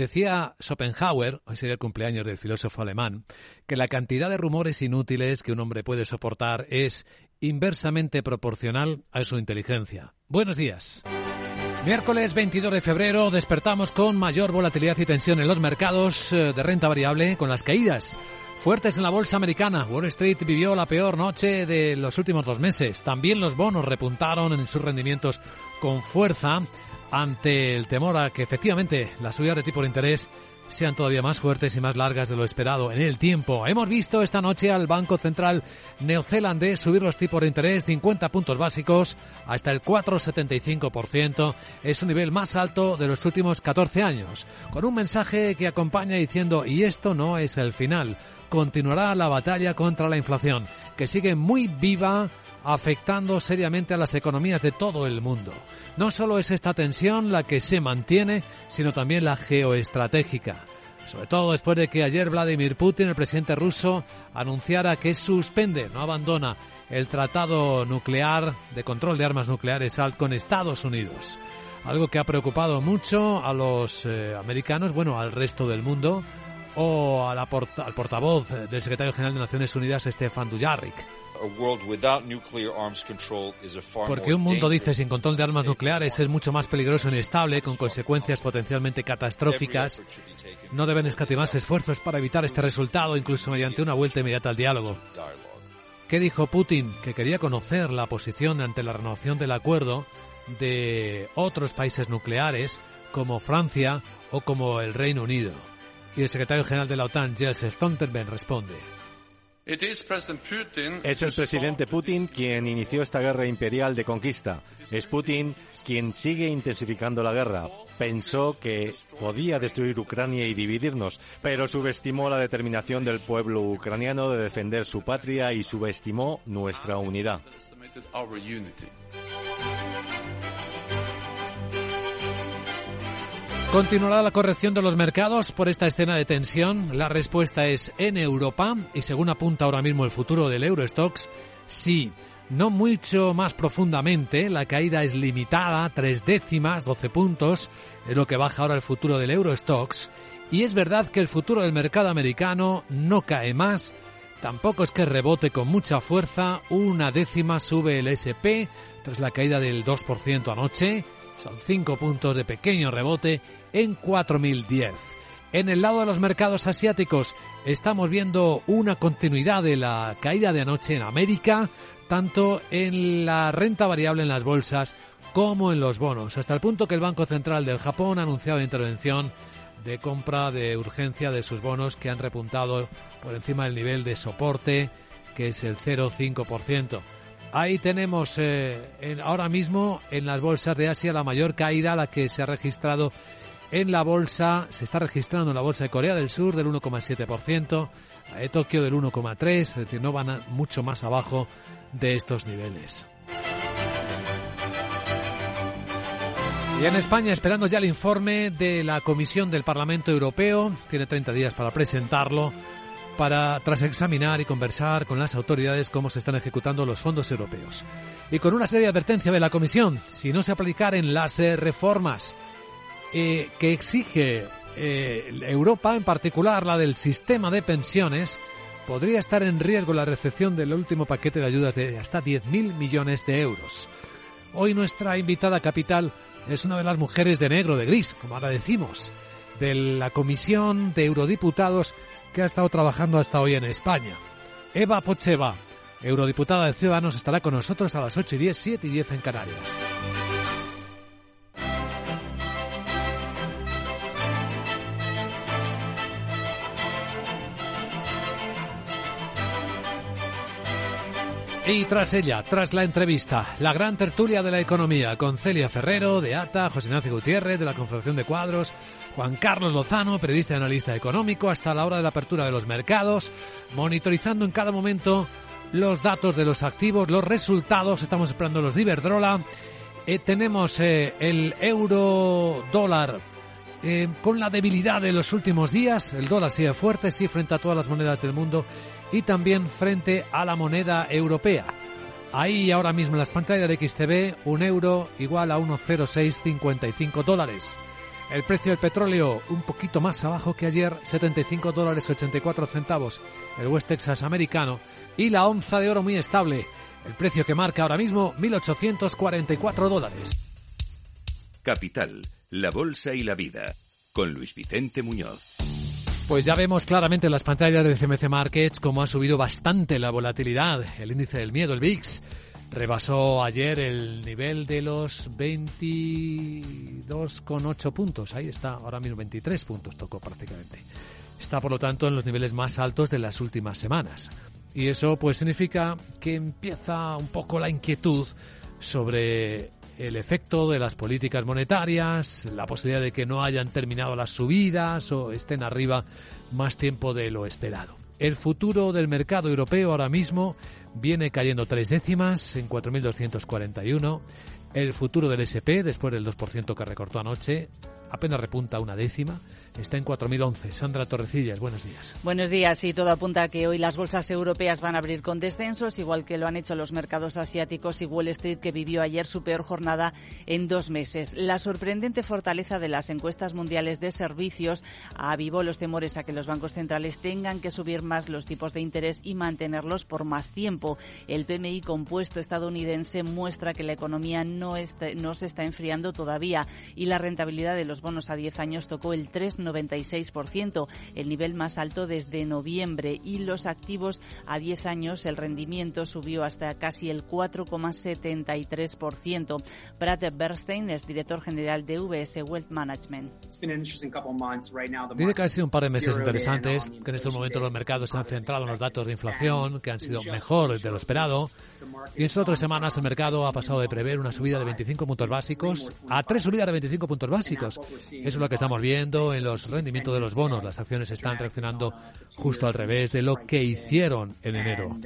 Decía Schopenhauer, hoy sería el cumpleaños del filósofo alemán, que la cantidad de rumores inútiles que un hombre puede soportar es inversamente proporcional a su inteligencia. Buenos días. Miércoles 22 de febrero despertamos con mayor volatilidad y tensión en los mercados eh, de renta variable con las caídas fuertes en la bolsa americana. Wall Street vivió la peor noche de los últimos dos meses. También los bonos repuntaron en sus rendimientos con fuerza ante el temor a que efectivamente las subidas de tipo de interés sean todavía más fuertes y más largas de lo esperado en el tiempo. Hemos visto esta noche al Banco Central neozelandés subir los tipos de interés 50 puntos básicos hasta el 4,75%. Es un nivel más alto de los últimos 14 años, con un mensaje que acompaña diciendo, y esto no es el final, continuará la batalla contra la inflación, que sigue muy viva afectando seriamente a las economías de todo el mundo. No solo es esta tensión la que se mantiene, sino también la geoestratégica. Sobre todo después de que ayer Vladimir Putin, el presidente ruso, anunciara que suspende, no abandona, el tratado nuclear de control de armas nucleares con Estados Unidos. Algo que ha preocupado mucho a los eh, americanos, bueno, al resto del mundo, o al portavoz del secretario general de Naciones Unidas, Stefan Dujarric. Porque un mundo, dice, sin control de armas nucleares es mucho más peligroso e inestable, con consecuencias potencialmente catastróficas. No deben escatimarse esfuerzos para evitar este resultado, incluso mediante una vuelta inmediata al diálogo. ¿Qué dijo Putin? Que quería conocer la posición ante la renovación del acuerdo de otros países nucleares, como Francia o como el Reino Unido. Y el secretario general de la OTAN, Jens Stoltenberg, responde. Es el presidente Putin quien inició esta guerra imperial de conquista. Es Putin quien sigue intensificando la guerra. Pensó que podía destruir Ucrania y dividirnos, pero subestimó la determinación del pueblo ucraniano de defender su patria y subestimó nuestra unidad. ¿Continuará la corrección de los mercados por esta escena de tensión? La respuesta es en Europa y según apunta ahora mismo el futuro del Eurostox, sí. No mucho más profundamente, la caída es limitada, tres décimas, 12 puntos, es lo que baja ahora el futuro del Eurostox. Y es verdad que el futuro del mercado americano no cae más, tampoco es que rebote con mucha fuerza, una décima sube el SP tras la caída del 2% anoche, son cinco puntos de pequeño rebote en 4010. En el lado de los mercados asiáticos estamos viendo una continuidad de la caída de anoche en América, tanto en la renta variable en las bolsas como en los bonos, hasta el punto que el Banco Central del Japón ha anunciado intervención de compra de urgencia de sus bonos que han repuntado por encima del nivel de soporte que es el 0,5%. Ahí tenemos eh, ahora mismo en las bolsas de Asia la mayor caída, la que se ha registrado en la bolsa, se está registrando en la bolsa de Corea del Sur del 1,7%, la de Tokio del 1,3%, es decir, no van mucho más abajo de estos niveles. Y en España, esperando ya el informe de la Comisión del Parlamento Europeo, tiene 30 días para presentarlo, para tras examinar y conversar con las autoridades cómo se están ejecutando los fondos europeos. Y con una seria advertencia de la Comisión, si no se aplican las eh, reformas eh, que exige eh, Europa, en particular la del sistema de pensiones, podría estar en riesgo la recepción del último paquete de ayudas de hasta 10.000 millones de euros. Hoy nuestra invitada capital es una de las mujeres de negro, de gris, como ahora decimos, de la Comisión de Eurodiputados que ha estado trabajando hasta hoy en España. Eva Pocheva, eurodiputada de Ciudadanos, estará con nosotros a las 8 y 10, 7 y 10 en Canarias. Y tras ella, tras la entrevista, la gran tertulia de la economía con Celia Ferrero, de ATA, José Ignacio Gutiérrez, de la Confederación de Cuadros, Juan Carlos Lozano, periodista y analista económico, hasta la hora de la apertura de los mercados, monitorizando en cada momento los datos de los activos, los resultados, estamos esperando los de Iberdrola, eh, tenemos eh, el euro dólar eh, con la debilidad de los últimos días, el dólar sigue fuerte, sí, frente a todas las monedas del mundo, y también frente a la moneda europea. Ahí ahora mismo en las pantallas de XTV, un euro igual a 1,0655 dólares. El precio del petróleo un poquito más abajo que ayer, 75 dólares 84 centavos, el West Texas americano, y la onza de oro muy estable, el precio que marca ahora mismo 1.844 dólares. Capital, la Bolsa y la Vida, con Luis Vicente Muñoz. Pues ya vemos claramente en las pantallas de CMC Markets cómo ha subido bastante la volatilidad, el índice del miedo, el VIX. Rebasó ayer el nivel de los 22,8 puntos. Ahí está, ahora mismo 23 puntos tocó prácticamente. Está, por lo tanto, en los niveles más altos de las últimas semanas. Y eso pues significa que empieza un poco la inquietud sobre el efecto de las políticas monetarias, la posibilidad de que no hayan terminado las subidas o estén arriba más tiempo de lo esperado. El futuro del mercado europeo ahora mismo viene cayendo tres décimas en 4.241. El futuro del SP, después del 2% que recortó anoche, apenas repunta una décima está en 4.011. Sandra Torrecillas, buenos días. Buenos días. Y todo apunta a que hoy las bolsas europeas van a abrir con descensos, igual que lo han hecho los mercados asiáticos y Wall Street, que vivió ayer su peor jornada en dos meses. La sorprendente fortaleza de las encuestas mundiales de servicios avivó los temores a que los bancos centrales tengan que subir más los tipos de interés y mantenerlos por más tiempo. El PMI compuesto estadounidense muestra que la economía no, no se está enfriando todavía y la rentabilidad de los bonos a 10 años tocó el 3 96%, el nivel más alto desde noviembre, y los activos a 10 años el rendimiento subió hasta casi el 4,73%. Brad Bernstein es director general de VS Wealth Management. Dice que ha sido un par de meses interesantes, que en estos momentos los mercados se han centrado en los datos de inflación, que han sido mejores de lo esperado. Y en estas otras semanas el mercado ha pasado de prever una subida de 25 puntos básicos a tres subidas de 25 puntos básicos. Eso es lo que estamos viendo en los rendimientos de los bonos. Las acciones están reaccionando justo al revés de lo que hicieron en enero.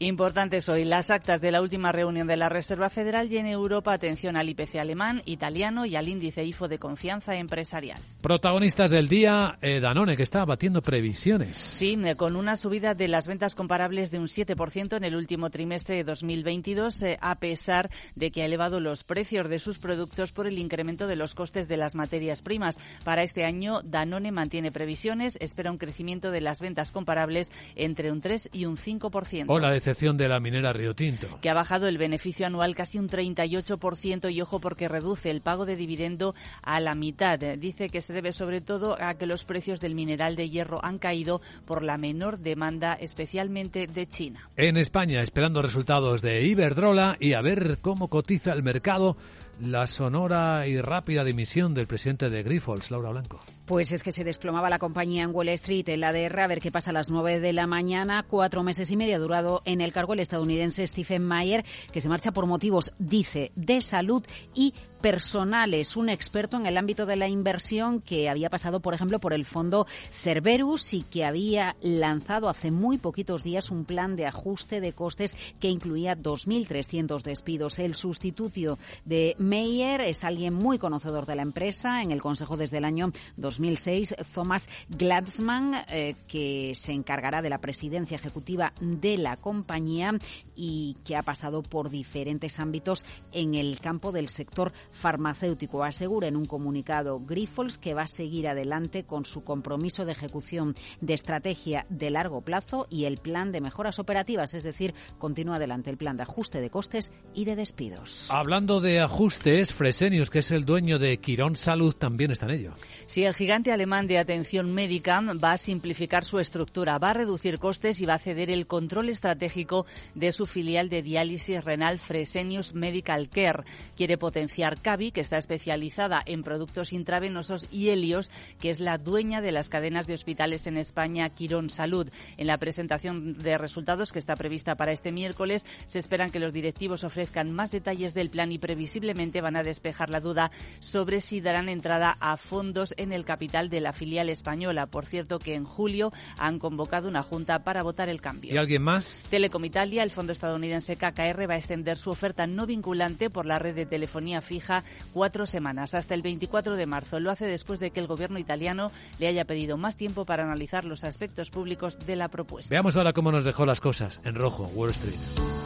Importantes hoy las actas de la última reunión de la Reserva Federal y en Europa atención al IPC alemán, italiano y al índice IFO de confianza empresarial. Protagonistas del día, eh, Danone, que está batiendo previsiones. Sí, eh, con una subida de las ventas comparables de un 7% en el último trimestre de 2022, eh, a pesar de que ha elevado los precios de sus productos por el incremento de los costes de las materias primas. Para este año, Danone mantiene previsiones, espera un crecimiento de las ventas comparables entre un 3 y un 5%. Hola, de la minera Río Tinto. Que ha bajado el beneficio anual casi un 38% y ojo porque reduce el pago de dividendo a la mitad. Dice que se debe sobre todo a que los precios del mineral de hierro han caído por la menor demanda, especialmente de China. En España, esperando resultados de Iberdrola y a ver cómo cotiza el mercado la sonora y rápida dimisión del presidente de Grifols, Laura Blanco. Pues es que se desplomaba la compañía en Wall Street, en la de a ver qué pasa a las 9 de la mañana. Cuatro meses y medio ha durado en el cargo el estadounidense Stephen Mayer, que se marcha por motivos, dice, de salud y personales, un experto en el ámbito de la inversión que había pasado, por ejemplo, por el fondo Cerberus y que había lanzado hace muy poquitos días un plan de ajuste de costes que incluía 2.300 despidos. El sustituto de Meyer es alguien muy conocedor de la empresa en el Consejo desde el año 2006, Thomas Gladsman, eh, que se encargará de la presidencia ejecutiva de la compañía y que ha pasado por diferentes ámbitos en el campo del sector farmacéutico. Asegura en un comunicado Grifols que va a seguir adelante con su compromiso de ejecución de estrategia de largo plazo y el plan de mejoras operativas, es decir, continúa adelante el plan de ajuste de costes y de despidos. Hablando de ajustes, Fresenius, que es el dueño de Quirón Salud, también está en ello. Sí, el gigante alemán de atención médica va a simplificar su estructura, va a reducir costes y va a ceder el control estratégico de su filial de diálisis renal Fresenius Medical Care. Quiere potenciar Cavi, que está especializada en productos intravenosos, y Helios, que es la dueña de las cadenas de hospitales en España, Quirón Salud. En la presentación de resultados que está prevista para este miércoles, se esperan que los directivos ofrezcan más detalles del plan y previsiblemente van a despejar la duda sobre si darán entrada a fondos en el capital de la filial española. Por cierto, que en julio han convocado una junta para votar el cambio. ¿Y alguien más? Telecom Italia, el fondo estadounidense KKR, va a extender su oferta no vinculante por la red de telefonía fija cuatro semanas, hasta el 24 de marzo. Lo hace después de que el gobierno italiano le haya pedido más tiempo para analizar los aspectos públicos de la propuesta. Veamos ahora cómo nos dejó las cosas en rojo Wall Street.